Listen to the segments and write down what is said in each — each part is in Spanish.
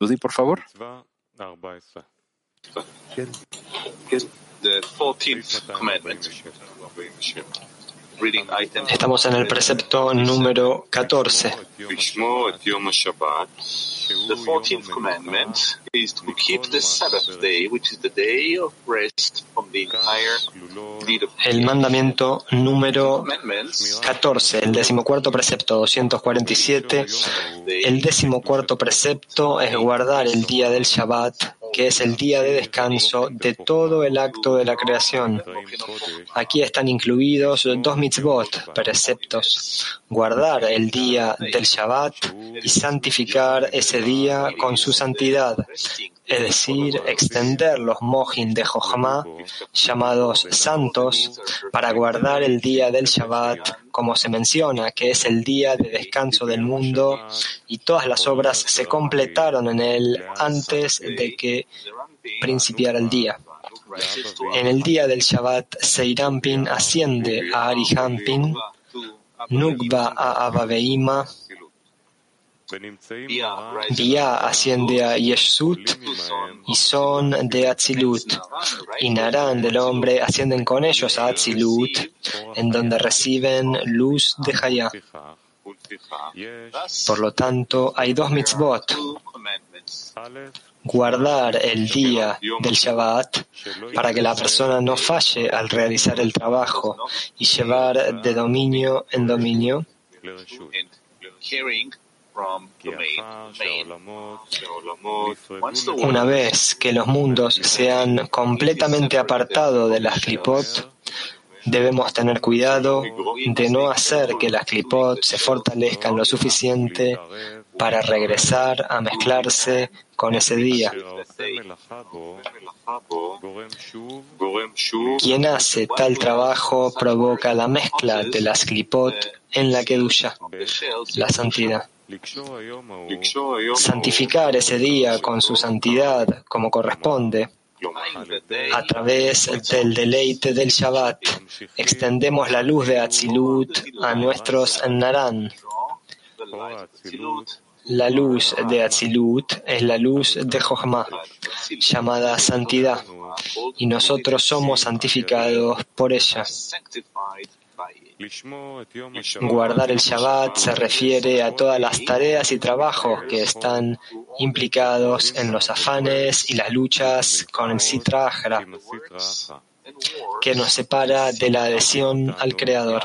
Dudi, por favor. The 14th commandment. Estamos en el precepto número 14. El mandamiento número 14, el decimocuarto precepto 247. El decimocuarto precepto es guardar el día del Shabbat que es el día de descanso de todo el acto de la creación. Aquí están incluidos dos mitzvot, preceptos. Guardar el día del Shabbat y santificar ese día con su santidad, es decir, extender los mojin de Jochma, llamados santos, para guardar el día del Shabbat, como se menciona, que es el día de descanso del mundo, y todas las obras se completaron en él antes de que principiara el día. En el día del Shabbat, Seirampin asciende a Arihampin, Nukba a Abaveima, Bia asciende a Yeshut y son de Atzilut, y Naran del hombre ascienden con ellos a Atzilut, en donde reciben luz de Hayah. Por lo tanto, hay dos mitzvot. Guardar el día del Shabbat para que la persona no falle al realizar el trabajo y llevar de dominio en dominio. Una vez que los mundos se han completamente apartado de las clipot, debemos tener cuidado de no hacer que las clipot se fortalezcan lo suficiente para regresar a mezclarse con ese día. Quien hace tal trabajo provoca la mezcla de las clipot en la kedusha, la santidad. Santificar ese día con su santidad como corresponde a través del deleite del Shabbat, extendemos la luz de Atzilut a nuestros Naran. La luz de Atzilut es la luz de Jochma, llamada santidad, y nosotros somos santificados por ella. Guardar el Shabbat se refiere a todas las tareas y trabajos que están implicados en los afanes y las luchas con el Sitra que nos separa de la adhesión al Creador.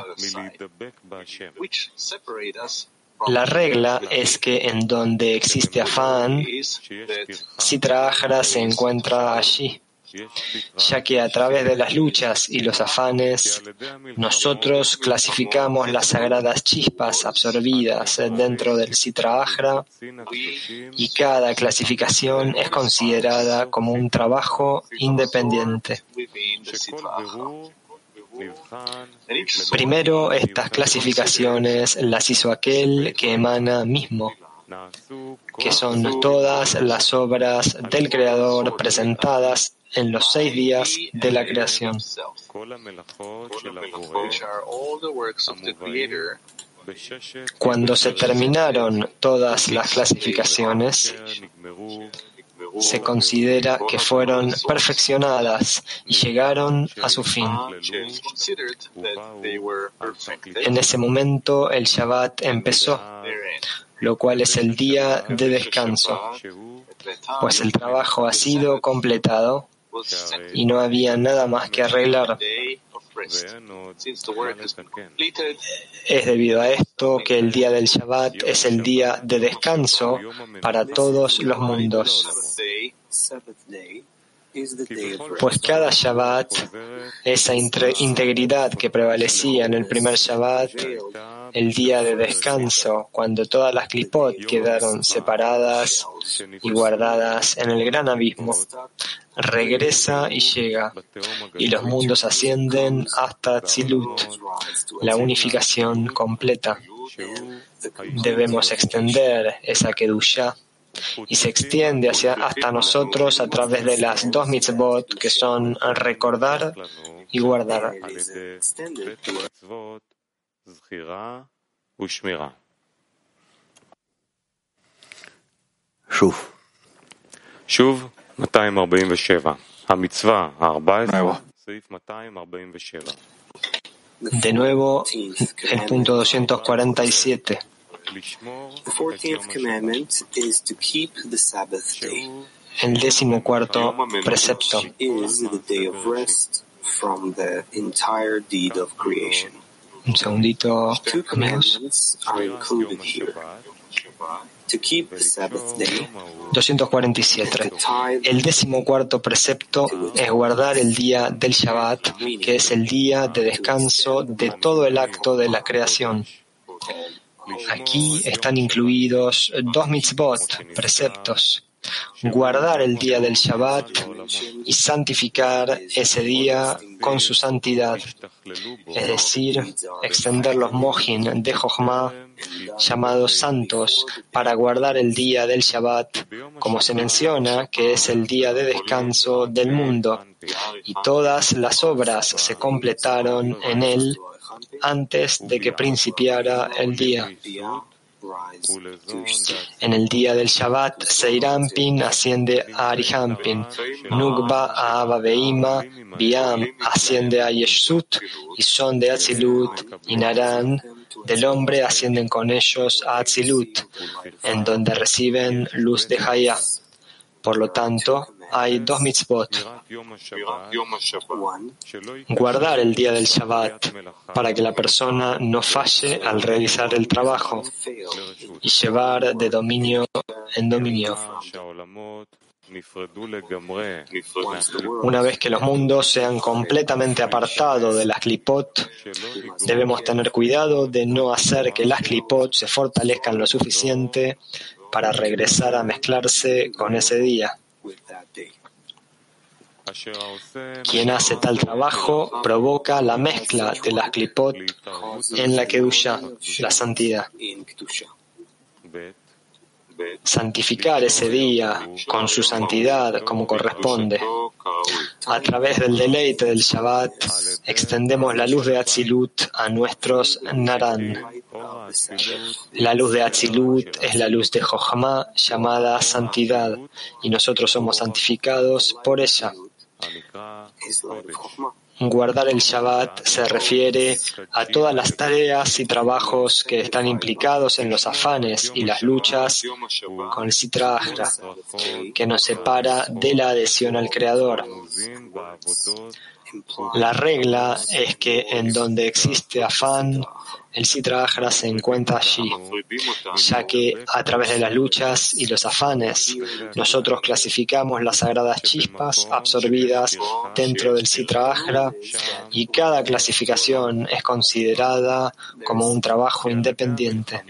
La regla es que en donde existe afán, Sitra se encuentra allí, ya que a través de las luchas y los afanes, nosotros clasificamos las sagradas chispas absorbidas dentro del Sitra Achra y cada clasificación es considerada como un trabajo independiente. Primero, estas clasificaciones las hizo aquel que emana mismo, que son todas las obras del Creador presentadas en los seis días de la creación. Cuando se terminaron todas las clasificaciones, se considera que fueron perfeccionadas y llegaron a su fin. Perfect. En ese momento el Shabbat empezó, lo cual es el día de descanso, pues el trabajo ha sido completado y no había nada más que arreglar. Es debido a esto que el día del Shabbat es el día de descanso para todos los mundos, pues cada Shabbat, esa integridad que prevalecía en el primer Shabbat, el día de descanso, cuando todas las clipot quedaron separadas y guardadas en el gran abismo, regresa y llega, y los mundos ascienden hasta Tzilut, la unificación completa. Debemos extender esa Kedushá y se extiende hacia, hasta nosotros a través de las dos mitzvot que son recordar y guardar. שוב, De nuevo, el punto 247. El décimo cuarto precepto. Un segundito, amigos. 247. El décimo cuarto precepto es guardar el día del Shabbat, que es el día de descanso de todo el acto de la creación. Aquí están incluidos dos mitzvot, preceptos, guardar el día del Shabbat y santificar ese día con su santidad, es decir, extender los mohin de Jochma, llamados santos, para guardar el día del Shabbat, como se menciona que es el día de descanso del mundo, y todas las obras se completaron en él antes de que principiara el día. En el día del Shabbat, Seirampin asciende a Arihampin, Nugba a Abba Biam asciende a Yeshut y son de Atzilut, y Naran del hombre ascienden con ellos a Atzilut, en donde reciben luz de Haya. Por lo tanto, hay dos mitzvot. Guardar el día del Shabbat para que la persona no falle al realizar el trabajo y llevar de dominio en dominio. Una vez que los mundos sean completamente apartados de las clipot, debemos tener cuidado de no hacer que las clipot se fortalezcan lo suficiente para regresar a mezclarse con ese día. Quien hace tal trabajo provoca la mezcla de las clipot en la Kedusha, la santidad. Santificar ese día con su santidad como corresponde. A través del deleite del Shabbat extendemos la luz de Atzilut a nuestros Naran. La luz de Atzilut es la luz de Jochma llamada santidad y nosotros somos santificados por ella. Guardar el Shabbat se refiere a todas las tareas y trabajos que están implicados en los afanes y las luchas con el Sitra que nos separa de la adhesión al Creador. La regla es que en donde existe afán, el Sitra se encuentra allí, ya que a través de las luchas y los afanes, nosotros clasificamos las sagradas chispas absorbidas dentro del Sitra y cada clasificación es considerada como un trabajo independiente.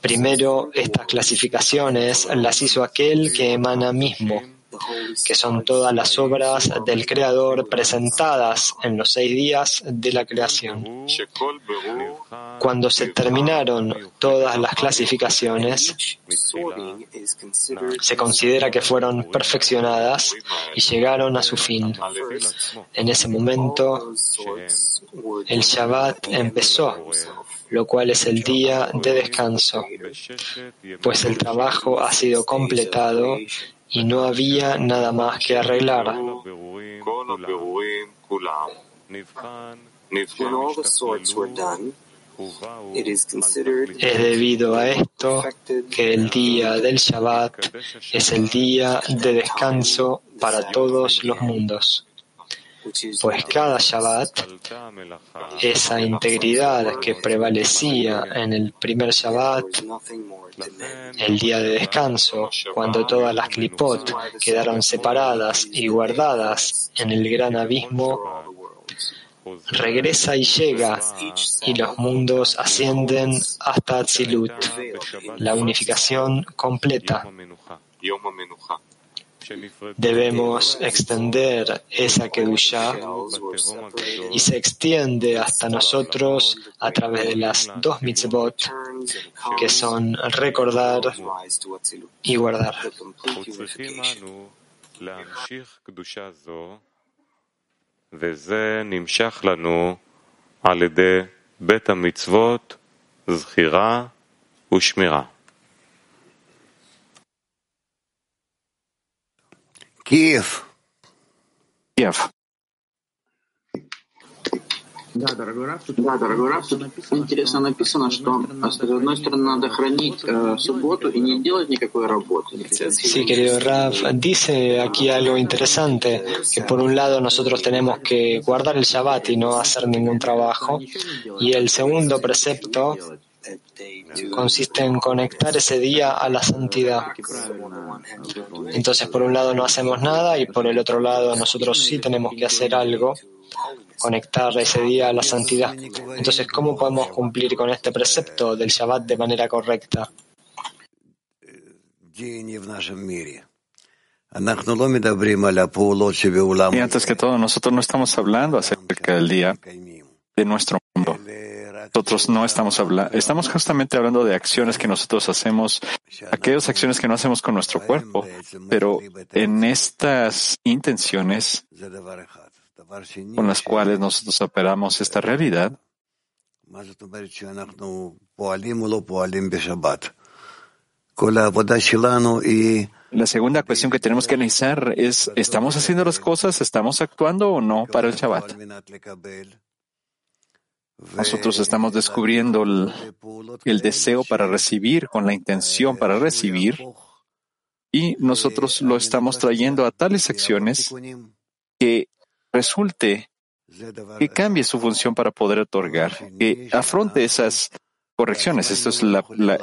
Primero, estas clasificaciones las hizo aquel que emana mismo que son todas las obras del Creador presentadas en los seis días de la creación. Cuando se terminaron todas las clasificaciones, se considera que fueron perfeccionadas y llegaron a su fin. En ese momento, el Shabbat empezó lo cual es el día de descanso, pues el trabajo ha sido completado y no había nada más que arreglar. Es debido a esto que el día del Shabbat es el día de descanso para todos los mundos pues cada Shabbat, esa integridad que prevalecía en el primer Shabbat, el día de descanso, cuando todas las clipot quedaron separadas y guardadas en el gran abismo, regresa y llega, y los mundos ascienden hasta Atzilut, la unificación completa. Debemos extender esa Kedusha y se extiende hasta nosotros a través de las dos mitzvot que son recordar y guardar. וזה נמשך לנו על ידי בית המצוות, זכירה ושמירה. Kiev. Kiev. Да, дорогой Раф, тут, да, дорогой Раф, тут интересно написано, что с одной стороны надо хранить э, субботу и не делать никакой работы. Sí, querido Raf, dice aquí algo interesante, que por un lado nosotros tenemos que guardar el Shabbat y no hacer ningún trabajo, y el segundo precepto consiste en conectar ese día a la santidad. Entonces, por un lado no hacemos nada y por el otro lado nosotros sí tenemos que hacer algo conectar ese día a la santidad. Entonces, ¿cómo podemos cumplir con este precepto del Shabbat de manera correcta? Y antes que todo, nosotros no estamos hablando acerca del día de nuestro mundo. Nosotros no estamos hablando, estamos justamente hablando de acciones que nosotros hacemos, aquellas acciones que no hacemos con nuestro cuerpo, pero en estas intenciones con las cuales nosotros operamos esta realidad. La segunda cuestión que tenemos que analizar es, ¿estamos haciendo las cosas, estamos actuando o no para el Shabbat? Nosotros estamos descubriendo el, deseo para recibir, con la intención para recibir, y nosotros lo estamos trayendo a tales acciones que resulte que cambie su función para poder otorgar, que afronte esas correcciones. Esto es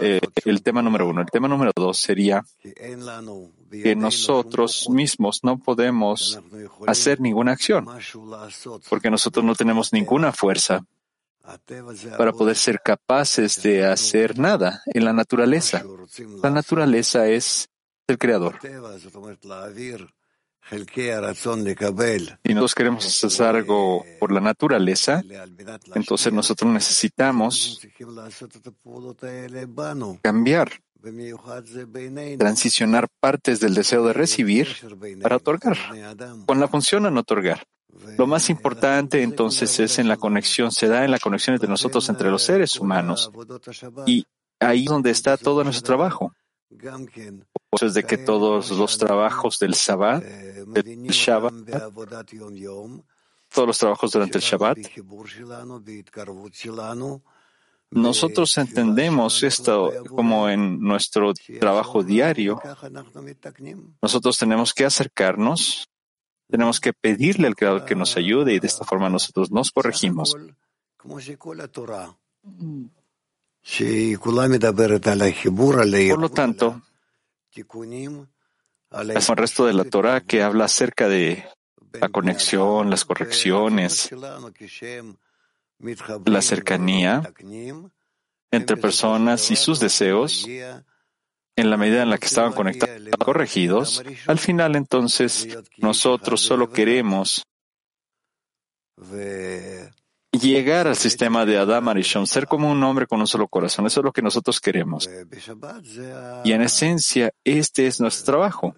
eh, el tema número uno. El tema número dos sería que nosotros mismos no podemos hacer ninguna acción, porque nosotros no tenemos ninguna fuerza para poder ser capaces de hacer nada en la naturaleza. La naturaleza es el creador. Y nosotros queremos hacer algo por la naturaleza, entonces nosotros necesitamos cambiar, transicionar partes del deseo de recibir para otorgar, con la función no otorgar. Lo más importante entonces es en la conexión, se da en la conexión entre nosotros, entre los seres humanos. Y ahí es donde está todo nuestro trabajo. Por es de que todos los trabajos del Shabbat, del Shabbat, todos los trabajos durante el Shabbat, nosotros entendemos esto como en nuestro trabajo diario. Nosotros tenemos que acercarnos, tenemos que pedirle al Creador que nos ayude y de esta forma nosotros nos corregimos. Por lo tanto, es el resto de la Torah que habla acerca de la conexión, las correcciones, la cercanía entre personas y sus deseos, en la medida en la que estaban conectados, corregidos, al final entonces nosotros solo queremos llegar al sistema de Adam Arishon, ser como un hombre con un solo corazón. Eso es lo que nosotros queremos. Y en esencia, este es nuestro trabajo.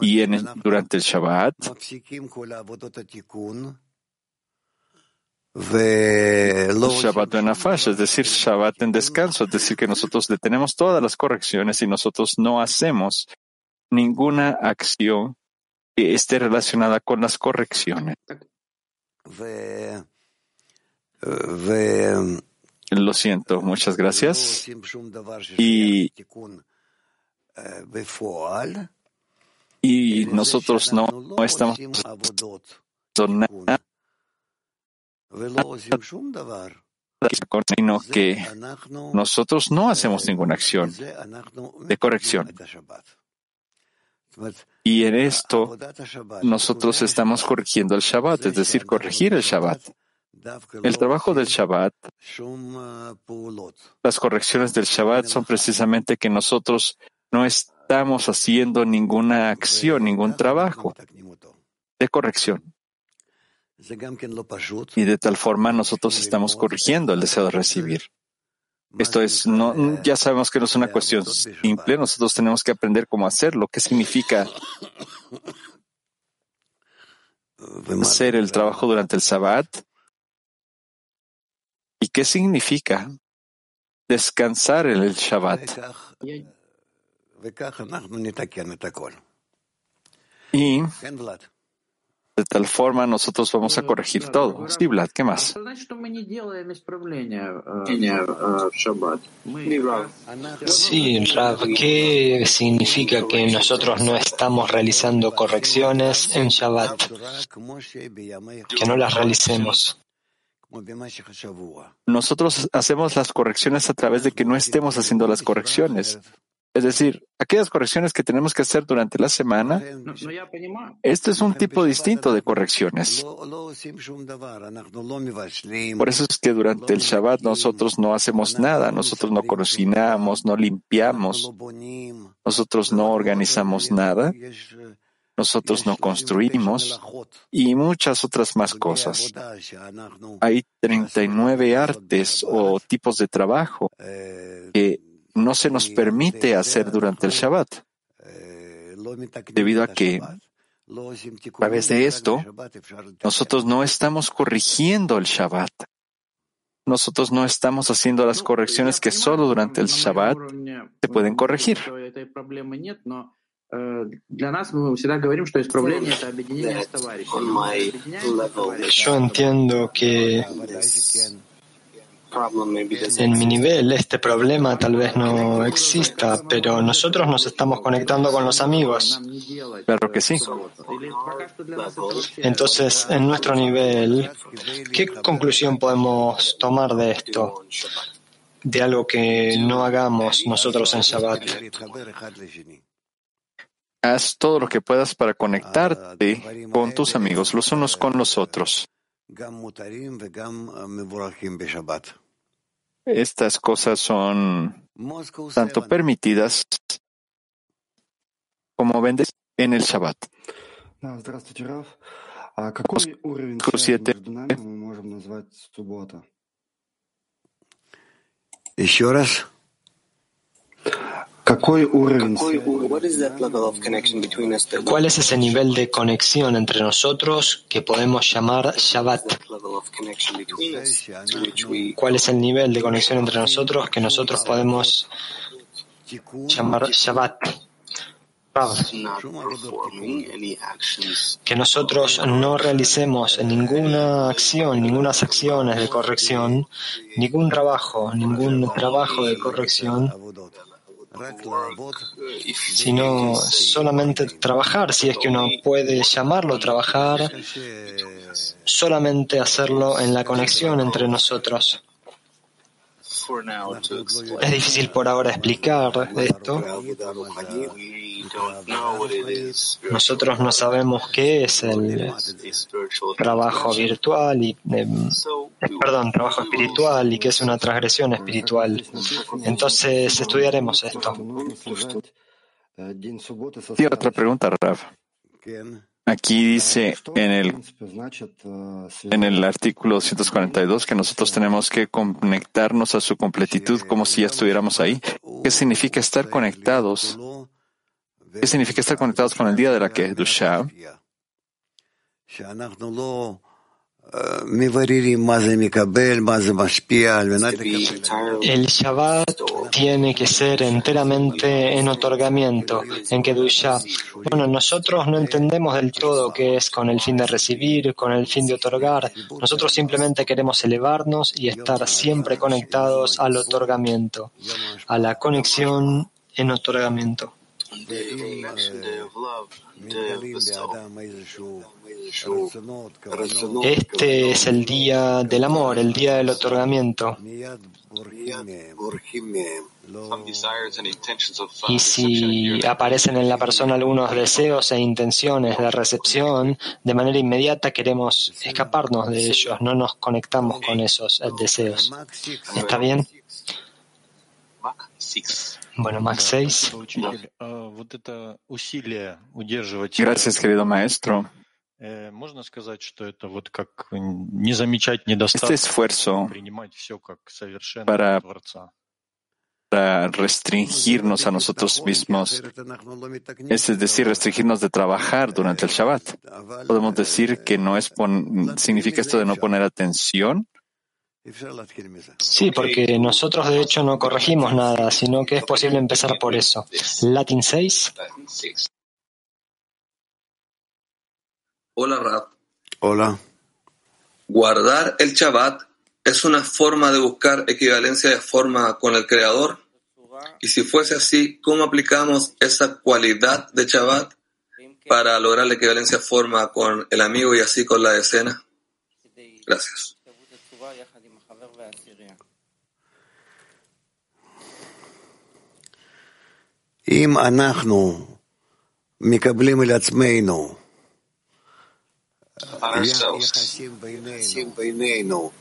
Y durante el Shabbat, Shabbat en Afash, es decir, Shabbat en descanso, es decir, que nosotros detenemos todas las correcciones y nosotros no hacemos ninguna acción que esté relacionada con las correcciones. Lo siento, muchas gracias. Y, y nosotros no, no estamos nada sino que nosotros no hacemos ninguna acción de corrección. Y en esto nosotros estamos corrigiendo el Shabbat, es decir, corregir el Shabbat. El trabajo del Shabbat, las correcciones del Shabbat son precisamente que nosotros no estamos haciendo ninguna acción, ningún trabajo de corrección. Y de tal forma nosotros estamos corrigiendo el deseo de recibir. Esto es, no, ya sabemos que no es una cuestión simple, nosotros tenemos que aprender cómo hacerlo. ¿Qué significa hacer el trabajo durante el Sabbat? ¿Y qué significa descansar en el Shabbat? Y de tal forma nosotros vamos a corregir todo. Sí, Vlad, ¿qué más? Sí, Rav, ¿qué significa que nosotros no estamos realizando correcciones en Shabbat? Que no las realicemos. Nosotros hacemos las correcciones a través de que no estemos haciendo las correcciones. Es decir, aquellas correcciones que tenemos que hacer durante la semana, este es un tipo distinto de correcciones. Por eso es que durante el Shabbat nosotros no hacemos nada, nosotros no cocinamos, no limpiamos, nosotros no organizamos nada, nosotros no construimos y muchas otras más cosas. Hay 39 artes o tipos de trabajo que no se nos permite hacer durante el Shabbat, debido a que a través de esto nosotros no estamos corrigiendo el Shabbat. Nosotros no estamos haciendo las correcciones que solo durante el Shabbat se pueden corregir. Yo entiendo que en mi nivel este problema tal vez no exista, pero nosotros nos estamos conectando con los amigos. Claro que sí. Entonces, en nuestro nivel, ¿qué conclusión podemos tomar de esto? De algo que no hagamos nosotros en Shabbat. Haz todo lo que puedas para conectarte con tus amigos, los unos con los otros. Estas cosas son tanto permitidas como vendes en el Shabbat. Siete. ¿Cuál es ese nivel de conexión entre nosotros que podemos llamar Shabbat? ¿Cuál es el nivel de conexión entre nosotros que nosotros podemos llamar Shabbat? Que nosotros no realicemos ninguna acción, ninguna acciones de corrección, ningún trabajo, ningún trabajo de corrección sino solamente trabajar, si es que uno puede llamarlo trabajar, solamente hacerlo en la conexión entre nosotros. Es difícil por ahora explicar esto. Nosotros no sabemos qué es el trabajo virtual y, eh, perdón, trabajo espiritual y qué es una transgresión espiritual. Entonces estudiaremos esto. Y otra pregunta, Rav. Aquí dice en el, en el artículo 142 que nosotros tenemos que conectarnos a su completitud como si ya estuviéramos ahí. ¿Qué significa estar conectados? ¿Qué significa estar conectados con el día de la Kedusha? El Shabbat tiene que ser enteramente en otorgamiento, en Kedusha. Bueno, nosotros no entendemos del todo qué es con el fin de recibir, con el fin de otorgar. Nosotros simplemente queremos elevarnos y estar siempre conectados al otorgamiento, a la conexión en otorgamiento. Este es el día del amor, el día del otorgamiento. Y si aparecen en la persona algunos deseos e intenciones de recepción, de manera inmediata queremos escaparnos de ellos, no nos conectamos con esos deseos. ¿Está bien? Bueno, Max 6. Gracias, querido maestro. Este esfuerzo para, para restringirnos a nosotros mismos, es decir, restringirnos de trabajar durante el Shabbat. Podemos decir que no es significa esto de no poner atención Sí, porque nosotros de hecho no corregimos nada, sino que es posible empezar por eso. Latin 6. Hola, Rab. Hola. Guardar el Shabbat es una forma de buscar equivalencia de forma con el Creador. Y si fuese así, ¿cómo aplicamos esa cualidad de Shabbat para lograr la equivalencia de forma con el amigo y así con la decena? Gracias. אם אנחנו מקבלים על עצמנו יחסים בינינו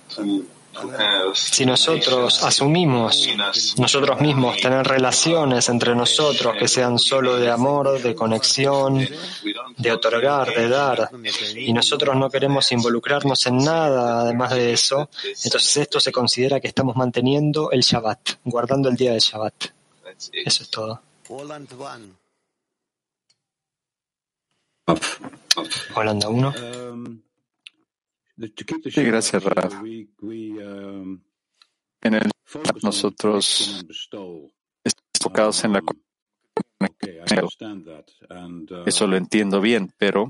Si nosotros asumimos nosotros mismos tener relaciones entre nosotros que sean solo de amor, de conexión, de otorgar, de dar, y nosotros no queremos involucrarnos en nada además de eso, entonces esto se considera que estamos manteniendo el Shabbat, guardando el día del Shabbat. Eso es todo. Holanda 1. Sí, gracias, Raf. En el nosotros estamos enfocados en la eso lo entiendo bien, pero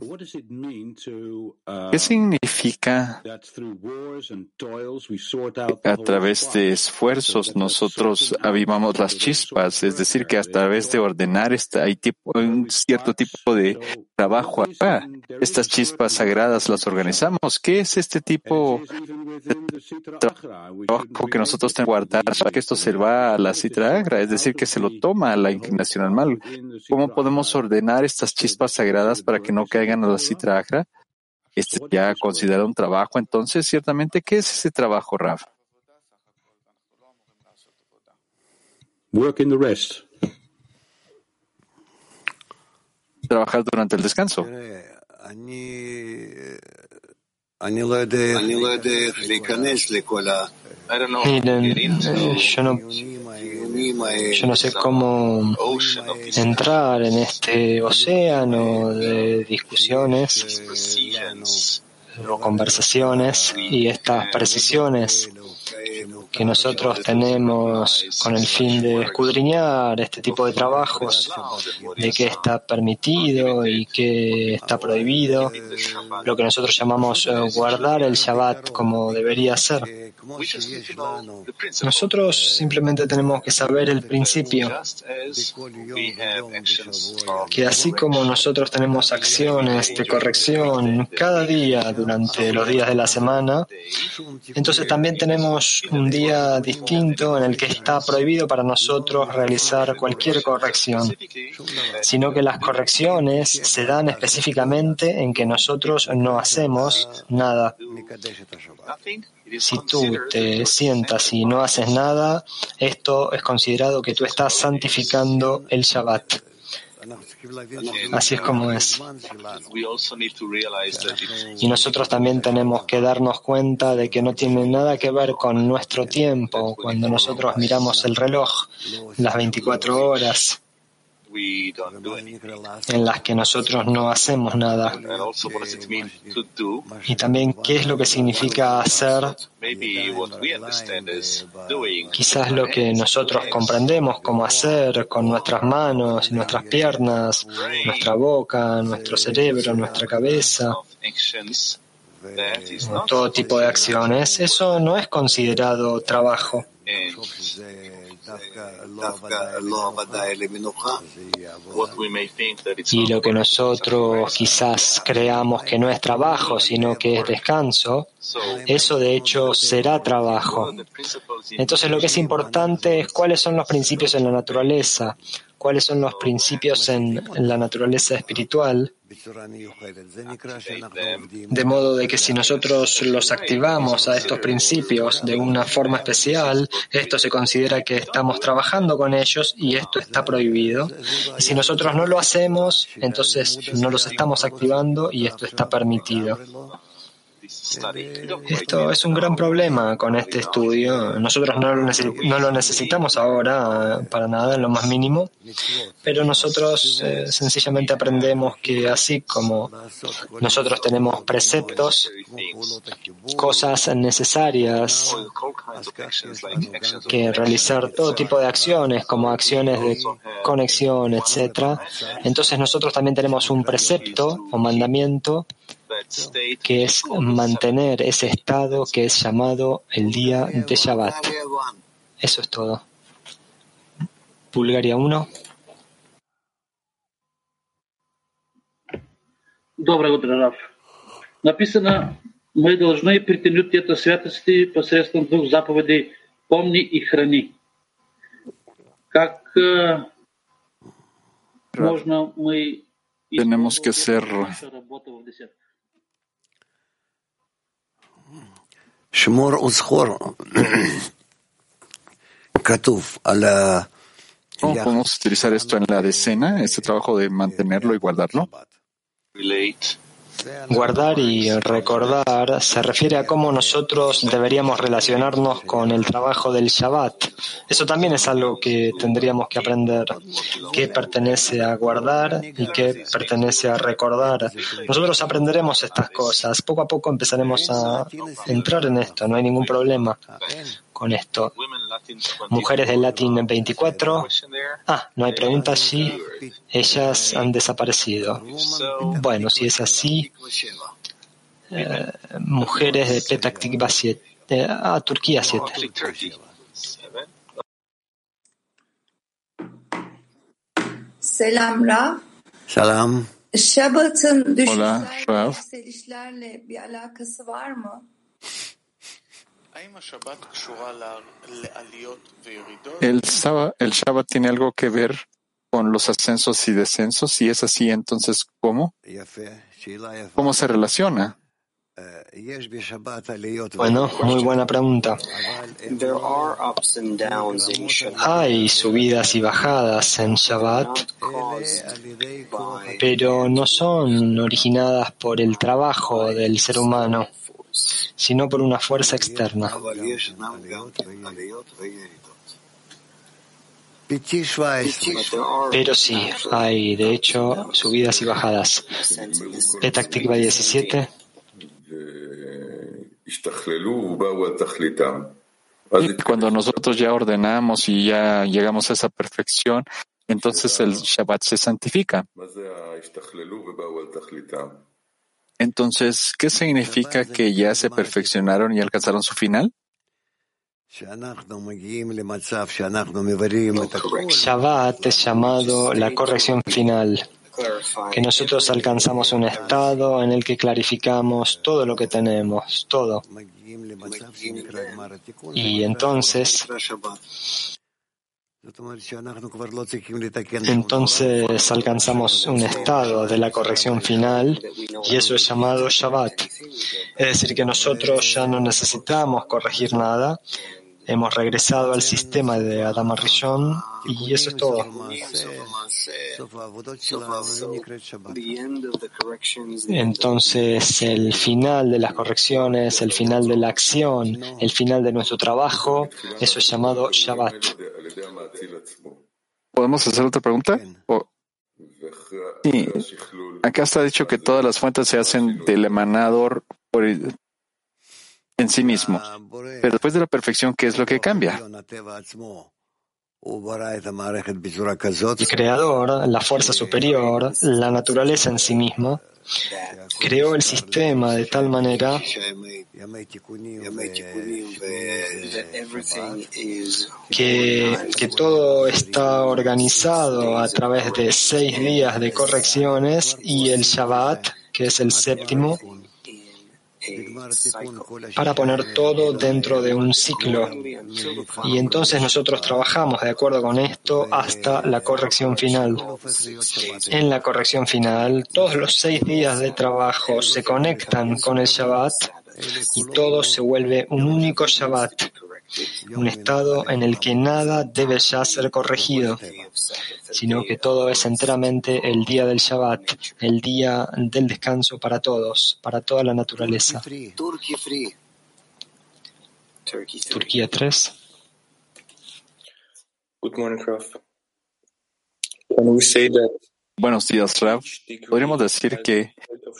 ¿qué significa que a través de esfuerzos nosotros avivamos las chispas? Es decir, que a través de ordenar este, hay un cierto tipo de trabajo acá. Estas chispas sagradas las organizamos. ¿Qué es este tipo de trabajo que nosotros tenemos que guardar para que esto se va a la citra agra? Es decir, que se lo toma a la inclinación al mal. ¿Cómo podemos ordenar estas chispas sagradas para que no caigan a la citra agra? Este ya considera un trabajo, entonces, ciertamente, ¿qué es ese trabajo, Rav? Work in the rest. Trabajar durante el descanso. Miren, yo no, yo no sé cómo entrar en este océano de discusiones conversaciones y estas precisiones que nosotros tenemos con el fin de escudriñar este tipo de trabajos, de qué está permitido y qué está prohibido, lo que nosotros llamamos eh, guardar el Shabbat como debería ser. Nosotros simplemente tenemos que saber el principio, que así como nosotros tenemos acciones de corrección cada día durante los días de la semana, entonces también tenemos un día distinto en el que está prohibido para nosotros realizar cualquier corrección, sino que las correcciones se dan específicamente en que nosotros no hacemos nada. Si tú te sientas y no haces nada, esto es considerado que tú estás santificando el Shabbat. Así es como es. Y nosotros también tenemos que darnos cuenta de que no tiene nada que ver con nuestro tiempo cuando nosotros miramos el reloj, las 24 horas en las que nosotros no hacemos nada. Y también qué es lo que significa hacer. Quizás lo que nosotros comprendemos como hacer con nuestras manos, nuestras piernas, nuestra boca, nuestro cerebro, nuestra cabeza todo tipo de acciones, eso no es considerado trabajo. Y lo que nosotros quizás creamos que no es trabajo, sino que es descanso, eso de hecho será trabajo. Entonces lo que es importante es cuáles son los principios en la naturaleza, cuáles son los principios en la naturaleza espiritual, de modo de que si nosotros los activamos a estos principios de una forma especial, esto se considera que estamos trabajando con ellos y esto está prohibido. Y si nosotros no lo hacemos, entonces no los estamos activando y esto está permitido. Esto es un gran problema con este estudio. Nosotros no lo, necesitamos ahora para nada, en lo más mínimo, pero nosotros eh, sencillamente aprendemos que así como nosotros tenemos preceptos, cosas necesarias, que realizar todo tipo de acciones, como acciones de conexión, etc., entonces nosotros también tenemos un precepto o mandamiento que es mantener ese estado que es llamado el día de Shabbat. Eso es todo. Bulgaria 1. Доброе утро, Раф. Написано, мы должны притянуть это святости посредством двух заповедей «помни и храни». Как э, можно мы Tenemos que ser שמור וזכור. כתוב על ה... ¿Cómo podemos utilizar esto en la decena, este trabajo de mantenerlo y guardarlo? Guardar y recordar se refiere a cómo nosotros deberíamos relacionarnos con el trabajo del Shabbat. Eso también es algo que tendríamos que aprender, qué pertenece a guardar y qué pertenece a recordar. Nosotros aprenderemos estas cosas, poco a poco empezaremos a entrar en esto, no hay ningún problema con esto. Mujeres del Latin 24. Ah, no hay preguntas si ellas han desaparecido. Bueno, si es así, eh, mujeres de Petak Tikva 7. ah, Turquía 7. Selam Rav. Salam. Şabat'ın Hola, Rav. El Shabbat, tiene algo que ver con los ascensos y descensos. Si es así, entonces, ¿cómo? ¿Cómo se relaciona? Bueno, muy buena pregunta. Hay subidas y bajadas en Shabbat, pero no son originadas por el trabajo del ser humano sino por una fuerza externa. Pero sí, hay de hecho subidas y bajadas. Petactiva 17. Y cuando nosotros ya ordenamos y ya llegamos a esa perfección, entonces el Shabbat se santifica. Entonces, ¿qué significa que ya se perfeccionaron y alcanzaron su final? Shabbat es llamado la corrección final, que nosotros alcanzamos un estado en el que clarificamos todo lo que tenemos, todo. Y entonces entonces alcanzamos un estado de la corrección final y eso es llamado Shabbat. Es decir, que nosotros ya no necesitamos corregir nada, Hemos regresado al sistema de Adam Arishon y eso es todo. Entonces, el final de las correcciones, el final de la acción, el final de nuestro trabajo, eso es llamado Shabbat. ¿Podemos hacer otra pregunta? ¿O? Sí, acá está dicho que todas las fuentes se hacen del emanador en sí mismo. Pero después de la perfección, ¿qué es lo que cambia? El creador, la fuerza superior, la naturaleza en sí mismo, creó el sistema de tal manera que, que, todo está organizado a través de seis días de correcciones y el Shabbat, que es el séptimo, para poner todo dentro de un ciclo. Y entonces nosotros trabajamos de acuerdo con esto hasta la corrección final. En la corrección final, todos los seis días de trabajo se conectan con el Shabbat y todo se vuelve un único Shabbat, un estado en el que nada debe ya ser corregido, sino que todo es enteramente el día del Shabbat, el día del descanso para todos, para toda la naturaleza. Turquía 3. Good morning, Raf. Can we say that Buenos días, Rav. Podríamos decir que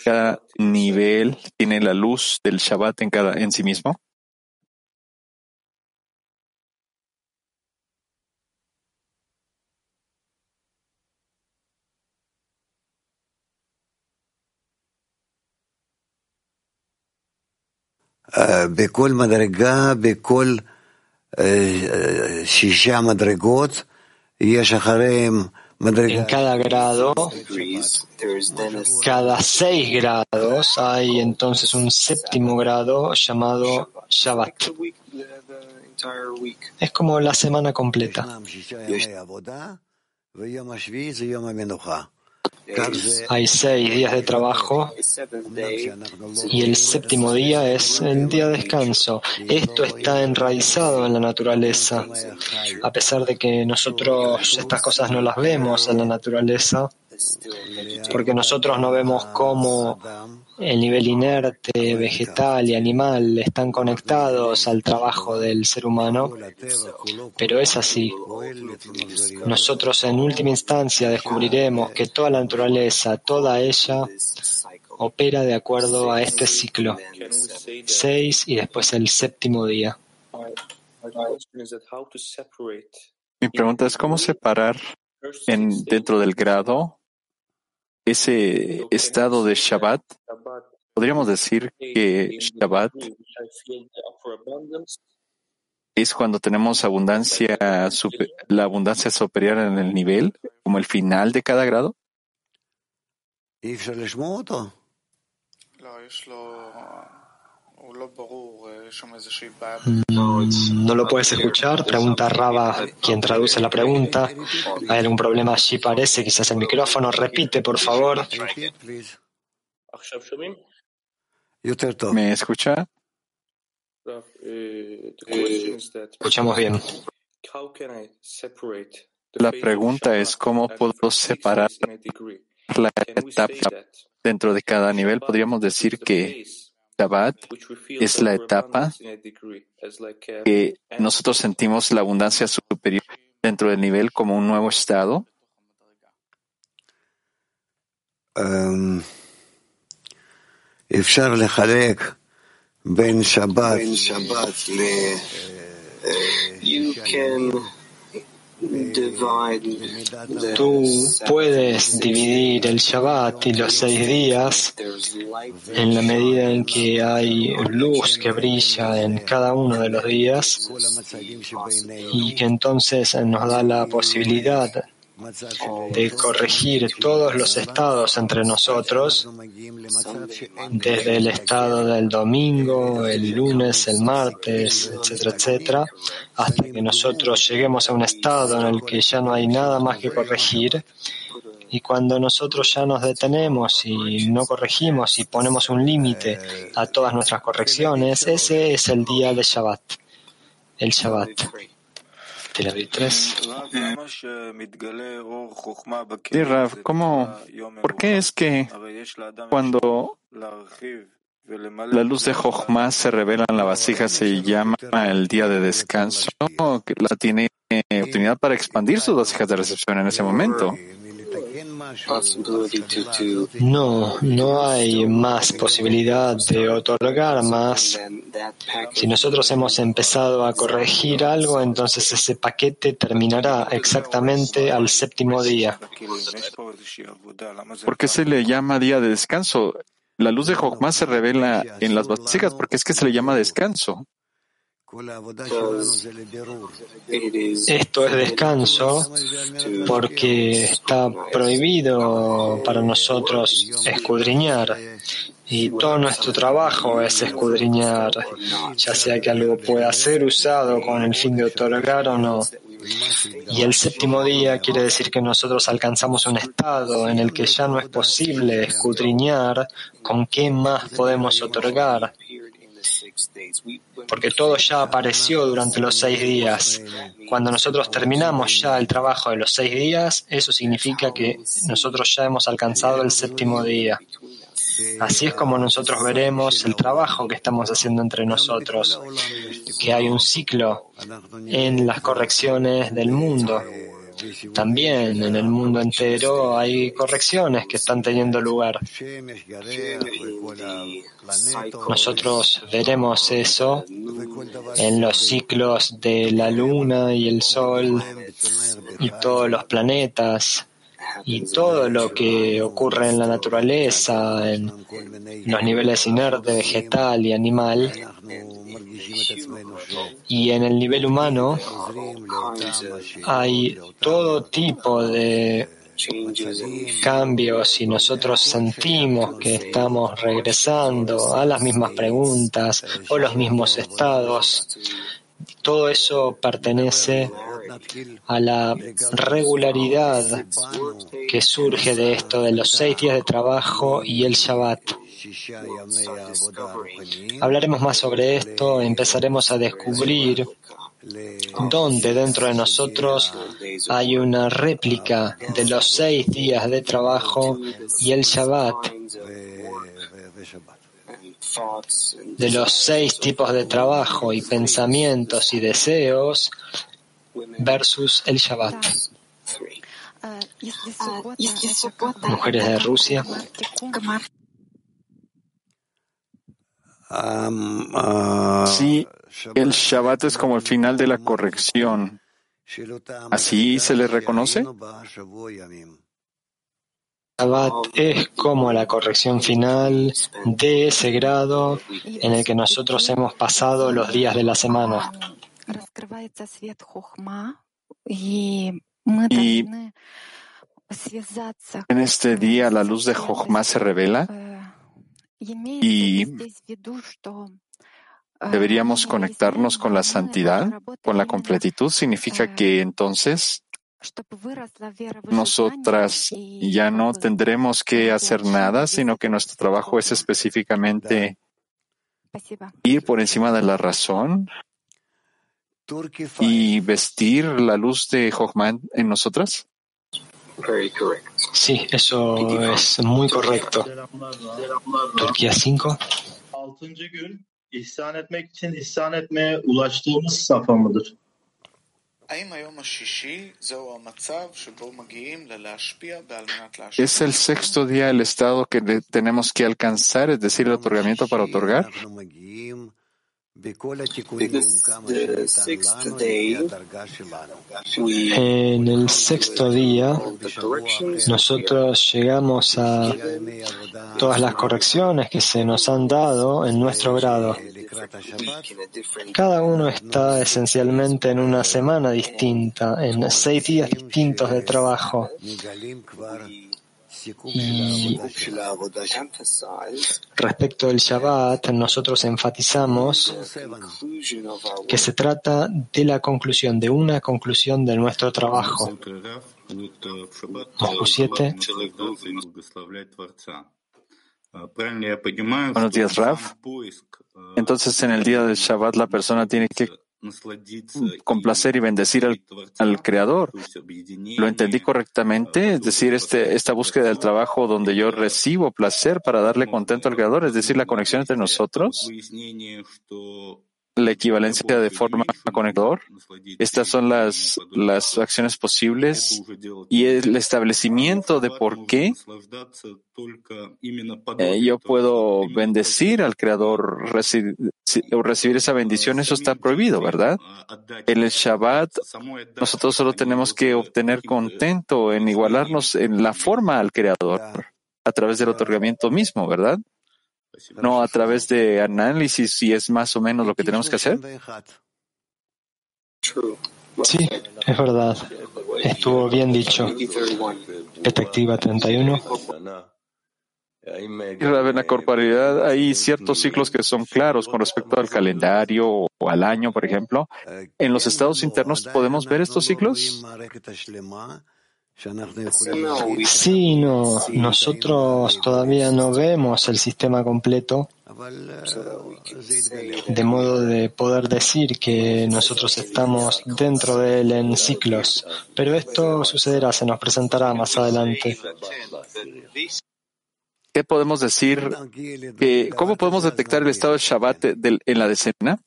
cada nivel tiene la luz del Shabbat en cada en sí mismo. בכל מדרגה, בכל אה, שישה מדרגות, יש אחריהם מדרגה... En cada grado, degrees, there is then a cada seis grados, hay entonces un séptimo grado llamado Shabbat. the week, the, the entire week. Es como la semana completa. Hay seis días de trabajo y el séptimo día es el día de descanso. Esto está enraizado en la naturaleza. A pesar de que nosotros estas cosas no las vemos en la naturaleza, porque nosotros no vemos cómo el nivel inerte, vegetal y animal están conectados al trabajo del ser humano, pero es así. Nosotros en última instancia descubriremos que toda la naturaleza, toda ella, opera de acuerdo a este ciclo. Seis y después el séptimo día. Mi pregunta es cómo separar en, dentro del grado ese estado de Shabbat, podríamos decir que Shabbat es cuando tenemos abundancia, la abundancia superior en el nivel, como el final de cada grado. No, es lo... Mm, no, lo puedes escuchar, pregunta Raba, quien traduce la pregunta. ¿Hay algún problema allí? Parece, quizás el micrófono. Repite, por favor. ¿Me escucha? Escuchamos bien. La pregunta es cómo puedo separar la etapa dentro de cada nivel. Podríamos decir que Shabbat es la etapa que nosotros sentimos la abundancia superior dentro del nivel como un nuevo estado? Um, Tú puedes dividir el Shabbat y los seis días en la medida en que hay luz que brilla en cada uno de los días y que entonces nos da la posibilidad de corregir todos los estados entre nosotros, desde el estado del domingo, el lunes, el martes, etcétera, etcétera, hasta que nosotros lleguemos a un estado en el que ya no hay nada más que corregir. Y cuando nosotros ya nos detenemos y no corregimos y ponemos un límite a todas nuestras correcciones, ese es el día de Shabbat, el Shabbat. Tel Aviv 3. Sí, ¿cómo, ¿por qué es que cuando la luz de Jochma se revela en la vasija se llama el día de descanso? Que la tiene oportunidad para expandir sus vasijas de recepción en ese momento. No, no hay más posibilidad de otorgar más. Si nosotros hemos empezado a corregir algo, entonces ese paquete terminará exactamente al séptimo día. ¿Por qué se le llama día de descanso? La luz de Jochma se revela en las vasijas porque es que se le llama descanso. Esto es descanso porque está prohibido para nosotros escudriñar. y todo nuestro trabajo es escudriñar, ya sea que algo pueda ser usado con el fin de otorgar o no. Y el séptimo día quiere decir que nosotros alcanzamos un estado en el que ya no es posible escudriñar con qué más podemos otorgar, porque todo ya apareció durante los seis días. Cuando nosotros terminamos ya el trabajo de los seis días, eso significa que nosotros ya hemos alcanzado el séptimo día. Así es como nosotros veremos el trabajo que estamos haciendo entre nosotros, que hay un ciclo en las correcciones del mundo. También en el mundo entero hay correcciones que están teniendo lugar. Nosotros veremos eso en los ciclos de la luna y el sol y todos los planetas y todo lo que ocurre en la naturaleza, en los niveles inerte, vegetal y animal, y en el nivel humano hay todo tipo de cambios y nosotros sentimos que estamos regresando a las mismas preguntas o los mismos estados. Todo eso pertenece a la regularidad que surge de esto, de los seis días de trabajo y el Shabbat. Hablaremos más sobre esto, empezaremos a descubrir dónde dentro de nosotros hay una réplica de los seis días de trabajo y el Shabbat, de los seis tipos de trabajo y pensamientos y deseos versus el Shabbat. Mujeres de Rusia. Sí, el Shabbat es como el final de la corrección. ¿Así se le reconoce? Shabbat es como la corrección final de ese grado en el que nosotros hemos pasado los días de la semana. Y en este día la luz de Jochma se revela y deberíamos conectarnos con la santidad, con la completitud. Significa que entonces nosotras ya no tendremos que hacer nada, sino que nuestro trabajo es específicamente ir por encima de la razón y vestir la luz de Jochman en nosotras. Sí, eso es muy correcto. Turquía 5. İhsan etmek için ihsan etmeye ulaştığımız safa mıdır? ¿Es el sexto día el estado que tenemos que alcanzar, es decir, el otorgamiento para otorgar? En el sexto día, nosotros llegamos a todas las correcciones que se nos han dado en nuestro grado. Cada uno está esencialmente en una semana distinta, en seis días distintos de trabajo. Y respecto al Shabbat, nosotros enfatizamos que se trata de la conclusión, de una conclusión de nuestro trabajo. Moscú 7. Buenos días, Raf. Entonces, en el día del Shabbat, la persona tiene que complacer y bendecir al, al, Creador. ¿Lo entendí correctamente? Es decir, este, esta búsqueda del trabajo donde yo recibo placer para darle contento al Creador, es decir, la conexión entre nosotros, la equivalencia de forma conector. Estas son las, las acciones posibles y el establecimiento de por qué eh, yo puedo bendecir al Creador, recibir, recibir esa bendición, eso está prohibido, ¿verdad? En el Shabbat, nosotros solo tenemos que obtener contento en igualarnos en la forma al Creador a través del otorgamiento mismo, ¿verdad? No a través de análisis si es más o menos lo que tenemos que hacer? Sí, es verdad. Estuvo bien dicho. Perspectiva 31. En la corporalidad hay ciertos ciclos que son claros con respecto al calendario o al año, por ejemplo. ¿En los estados internos podemos ver estos ciclos? Sí, no, nosotros todavía no vemos el sistema completo, de modo de poder decir que nosotros estamos dentro de él en ciclos, pero esto sucederá, se nos presentará más adelante. ¿Qué podemos decir? Que, ¿Cómo podemos detectar el estado de Shabbat en la decena?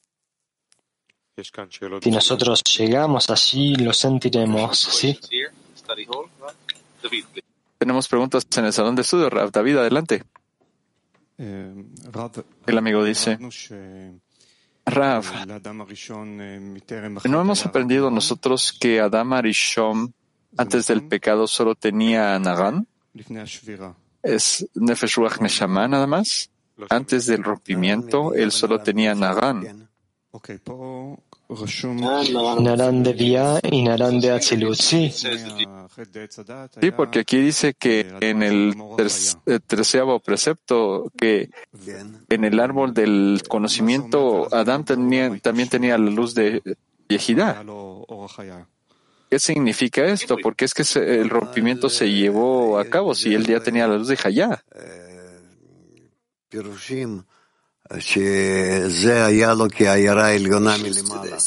Si nosotros llegamos allí, lo sentiremos, ¿sí? Tenemos preguntas en el salón de estudio. Rav David, adelante. El amigo dice, Rav, ¿no hemos aprendido nosotros que Adam Arishon Antes del pecado solo tenía Nagan. Es Nefesh Ruach Neshama nada más. Antes del rompimiento, él solo tenía Nagan. Naran de Vía y Naran de Atzilut. Sí, Sí, porque aquí dice que en el ter- eh, treceavo precepto que en el árbol del conocimiento Adán tenía- también tenía la luz de Yehidá. ¿Qué significa esto? Porque es que se- el rompimiento se llevó a cabo si él ya tenía la luz de Hayá.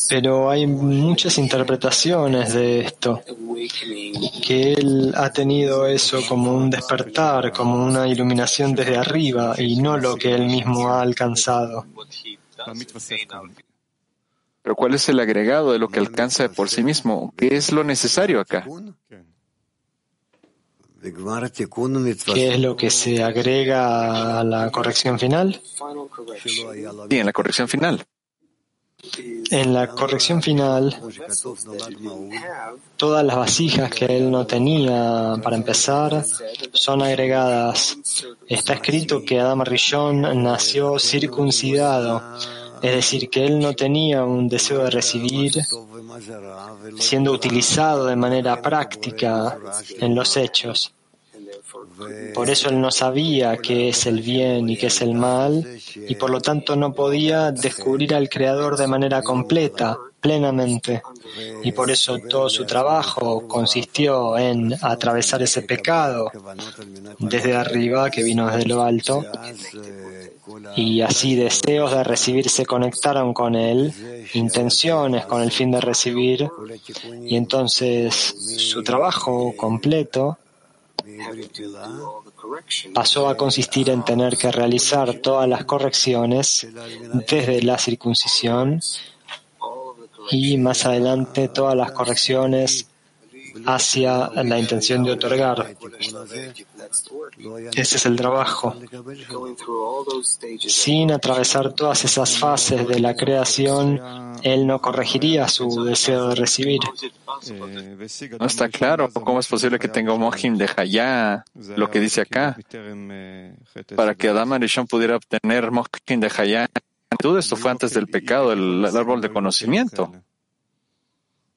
Pero hay muchas interpretaciones de esto. Que él ha tenido eso como un despertar, como una iluminación desde arriba y no lo que él mismo ha alcanzado. Pero ¿cuál es el agregado de lo que alcanza de por sí mismo? ¿Qué es lo necesario acá? ¿Qué es lo que se agrega a la corrección final? Sí, en la corrección final. En la corrección final, todas las vasijas que él no tenía para empezar son agregadas. Está escrito que Adam Rishon nació circuncidado es decir, que él no tenía un deseo de recibir siendo utilizado de manera práctica en los hechos. Por eso él no sabía qué es el bien y qué es el mal y por lo tanto no podía descubrir al Creador de manera completa plenamente. Y por eso todo su trabajo consistió en atravesar ese pecado desde arriba que vino desde lo alto y así deseos de recibir se conectaron con él, intenciones con el fin de recibir y entonces su trabajo completo pasó a consistir en tener que realizar todas las correcciones desde la circuncisión y más adelante todas las correcciones hacia la intención de otorgar. Ese es el trabajo. Sin atravesar todas esas fases de la creación, él no corregiría su deseo de recibir. No está claro cómo es posible que tenga un mojim de Hayá, lo que dice acá, para que Adam Arishon pudiera obtener mojim de Hayá todo esto fue antes del pecado, el, el árbol de conocimiento.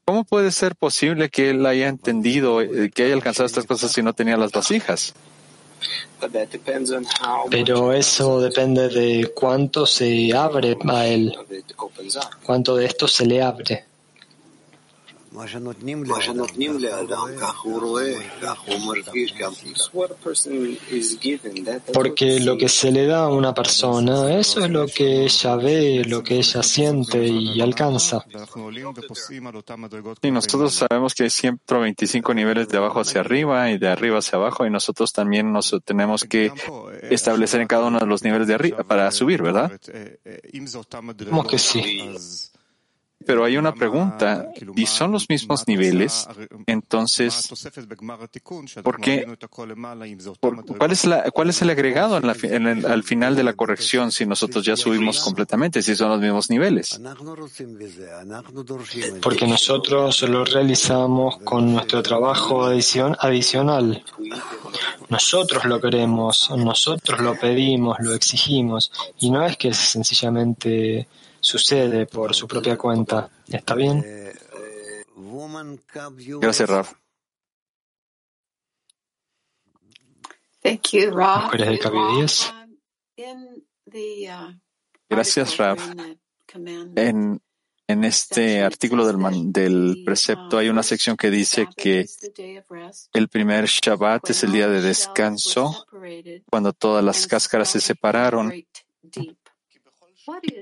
¿Cómo puede ser posible que él haya entendido, eh, que haya alcanzado estas cosas si no tenía las vasijas? Pero eso depende de cuánto se abre a él, cuánto de esto se le abre. Porque what lo que se le da a una persona, eso es lo que ella ve, lo que ella siente y alcanza. Y nosotros sabemos que hay 125 niveles de abajo hacia arriba y de arriba hacia abajo, y nosotros también nos tenemos que establecer en cada uno de los niveles de arriba para subir, ¿verdad? Como que sí. Pero hay una pregunta, y son los mismos niveles, entonces, ¿por qué? ¿cuál, es el agregado al final de la corrección si nosotros ya subimos completamente, si son los mismos niveles? Porque nosotros lo realizamos con nuestro trabajo adicional. Nosotros lo queremos, nosotros lo pedimos, lo exigimos, y no es que es sencillamente sucede por su propia cuenta. ¿Está bien? Gracias, Raf. Thank you, Ra. Mujeres del Cabo 10. In the, uh, Gracias, Raf. En, en este artículo del, man- del precepto hay una sección que dice que el primer Shabbat es el día de descanso, cuando todas las cáscaras se separaron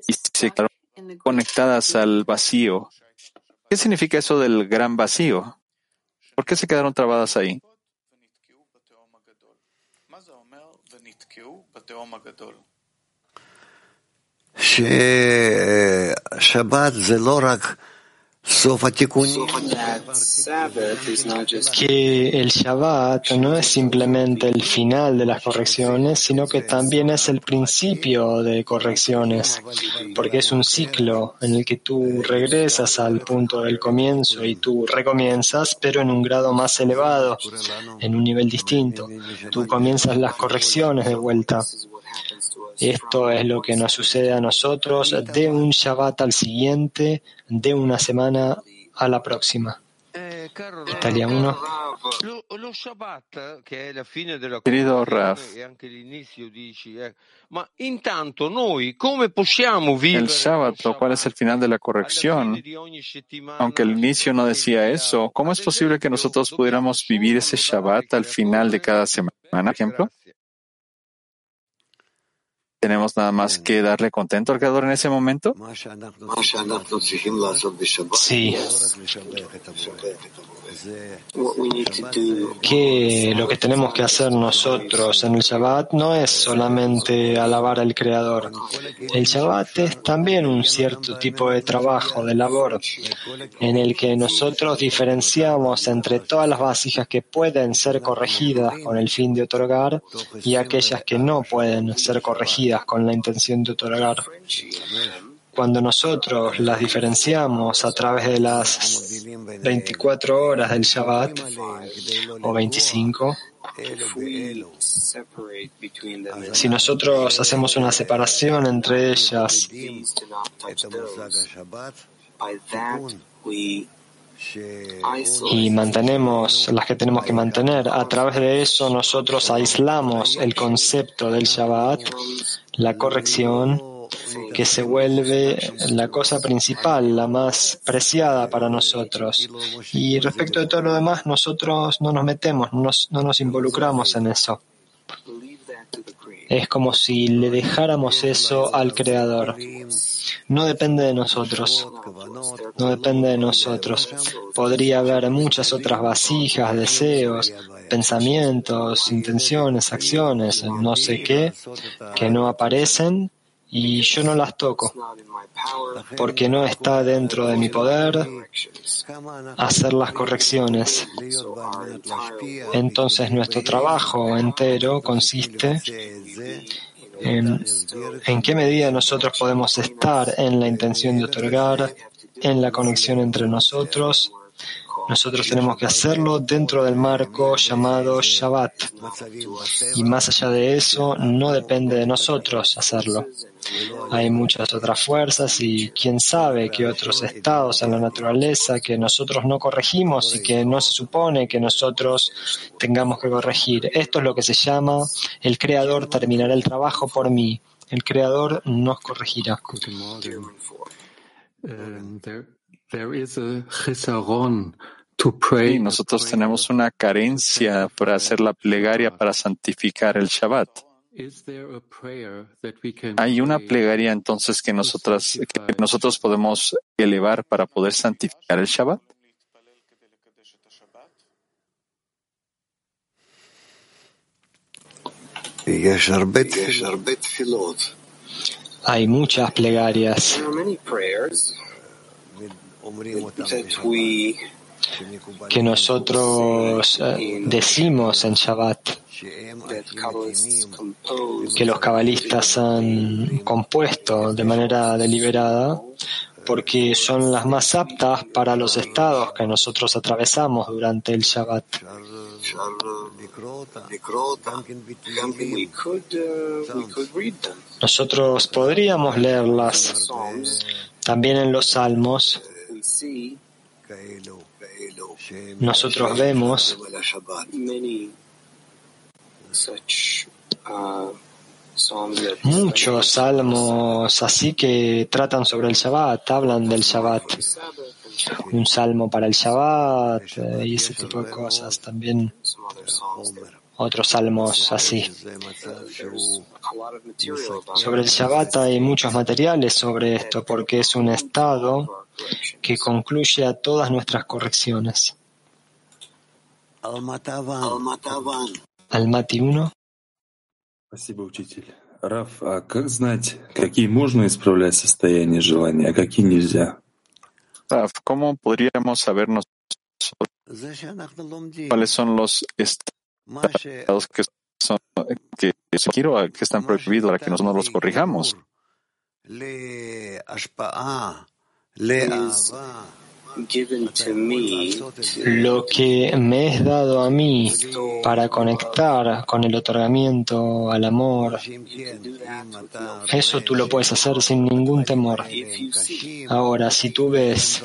y se quedaron conectadas al vacío. ¿Qué significa eso del gran vacío? ¿Por qué se quedaron trabadas ahí? Que eh, Shabbat que el Shabbat no es simplemente el final de las correcciones, sino que también es el principio de correcciones, porque es un ciclo en el que tú regresas al punto del comienzo y tú recomienzas, pero en un grado más elevado, en un nivel distinto. Tú comienzas las correcciones de vuelta. Esto es lo que nos sucede a nosotros de un Shabbat al siguiente, de una semana a la próxima. Italia 1. Lo, lo Shabbat, che è la fine della Querido Raf, el Shabbat, lo cual es el final de la corrección, aunque al inicio no decía eso, ¿cómo es posible que nosotros pudiéramos vivir ese Shabbat al final de cada semana, por ejemplo? ¿Tenemos nada más que darle contento al Creador en ese momento? Sí, what we need to do. que lo que tenemos que hacer nosotros en el Shabbat no es solamente alabar al Creador. El Shabbat es también un cierto tipo de trabajo, de labor, en el que nosotros diferenciamos entre todas las vasijas que pueden ser corregidas con el fin de otorgar y aquellas que no pueden ser corregidas con la intención de otorgar. Cuando nosotros las diferenciamos a través de las 24 horas del Shabbat o 25, If we separate between them, si nosotros hacemos una separación entre ellas y mantenemos las que tenemos que mantener, a través de eso nosotros aislamos el concepto del Shabbat, la corrección, que se vuelve la cosa principal, la más preciada para nosotros. Y respecto de todo lo demás, nosotros no nos metemos, no nos, no nos involucramos en eso. Es como si le dejáramos eso al Creador. No depende de nosotros. No depende de nosotros. Podría haber muchas otras vasijas, deseos, pensamientos, intenciones, acciones, no sé qué, que no aparecen y yo no las toco, porque no está dentro de mi poder hacer las correcciones. Entonces nuestro trabajo entero consiste en, en qué medida nosotros podemos estar en la intención de otorgar, en la conexión entre nosotros. Nosotros tenemos que hacerlo dentro del marco llamado Shabbat. Y más allá de eso, no depende de nosotros hacerlo. Hay muchas otras fuerzas y quién sabe qué otros estados en la naturaleza que nosotros no corregimos y que no se supone que nosotros tengamos que corregir. Esto es lo que se llama el creador terminará el trabajo por mí. El creador nos corregirá. Um, there, there is a chisaron to pray. Y nosotros tenemos una carencia para hacer la plegaria para santificar el Shabbat. Is there a prayer that we can Hay una plegaria entonces que nosotras, que nosotros podemos elevar para poder santificar el Shabbat. Hay muchas plegarias. There are many prayers that we que nosotros eh, decimos en Shabbat, compose que los cabalistas han compuesto de manera deliberada, porque son las más aptas para los estados que nosotros atravesamos durante el Shabbat. we could uh. Nosotros podríamos leerlas Psalms también en los salmos. Nosotros vemos uh, muchos salmos así que tratan sobre el Shabbat, hablan del Shabbat. Un salmo para el Shabbat eh, y ese tipo de cosas. También otros salmos así. about Sobre el Shabbat hay muchos materiales sobre esto porque es un estado que concluye a todas nuestras correcciones. Almati 1. Спасибо, учитель. Раф, а как знать, какие можно исправлять состояния желания, а какие нельзя? Raf, ¿cómo podríamos saber nosotros cuáles son los estados que son que, quiero, que están prohibidos para que nosotros los corrijamos? Lo que me es dado a mí para conectar con el otorgamiento al amor, eso tú lo puedes hacer sin ningún temor. Ahora, si tú ves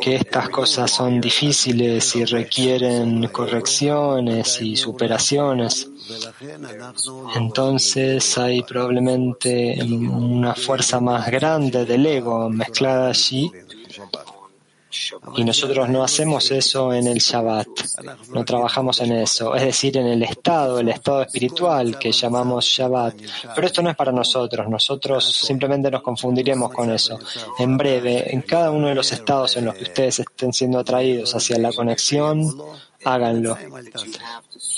que estas cosas son difíciles y requieren correcciones y superaciones, entonces hay probablemente una fuerza más grande del ego mezclada allí y nosotros no hacemos eso en el Shabbat, no trabajamos en eso, es decir, en el estado, el estado espiritual que llamamos Shabbat. Pero esto no es para nosotros, nosotros simplemente nos confundiremos con eso. En breve, en cada uno de los estados en los que ustedes estén siendo atraídos hacia la conexión, háganlo.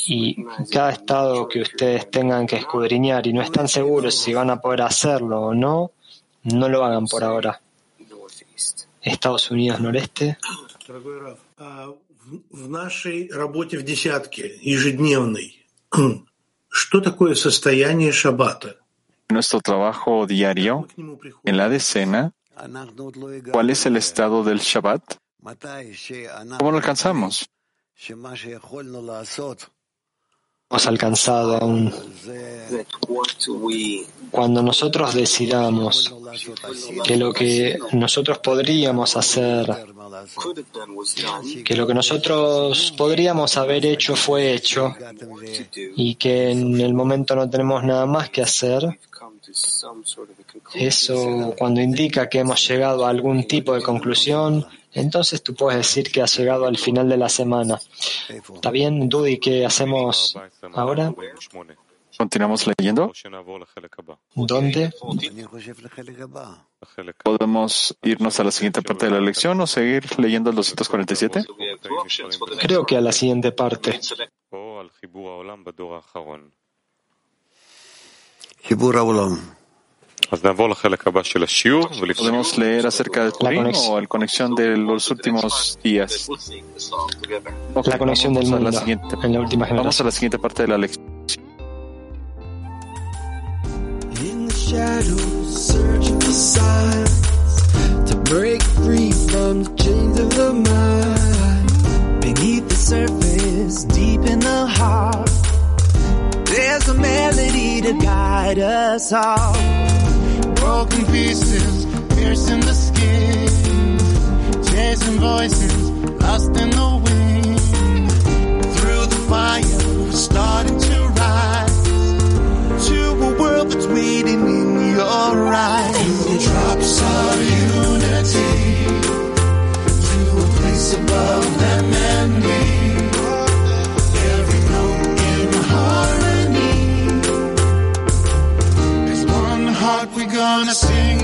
Y cada estado que ustedes tengan que escudriñar y no están seguros si van a poder hacerlo o no, no lo hagan por ahora. Estados Unidos Noreste. В нашей работе в десятке ежедневной, что такое состояние шаббата? Nuestro trabajo diario en la decena, ¿cuál es el estado del Shabbat? ¿Cómo lo alcanzamos? Hemos alcanzado aún. Cuando nosotros decidamos que lo que nosotros podríamos hacer, que lo que nosotros podríamos haber hecho fue hecho y que en el momento no tenemos nada más que hacer, eso cuando indica que hemos llegado a algún tipo de conclusión, entonces tú puedes decir que has llegado al final de la semana. ¿Está bien, Dudy? ¿Qué hacemos ahora? Continuamos leyendo. ¿Dónde? ¿Podemos irnos a la siguiente parte de la lección o seguir leyendo el 247? Creo que a la siguiente parte. Podemos leer acerca del Turín o la conexión de los últimos días. La conexión del mundo la siguiente, en la última generación. Vamos a la siguiente parte de la lección. In the shadows, searching for signs to break free from the chains of the mind. Beneath the surface, deep in the heart, there's a melody to guide us all. Broken pieces, piercing the skin, chasing voices, lost in the wind. Through the fire, we're starting to rise to a world that's waiting in your eyes. To the drops of unity, to a place above them and me. Heart we're gonna sing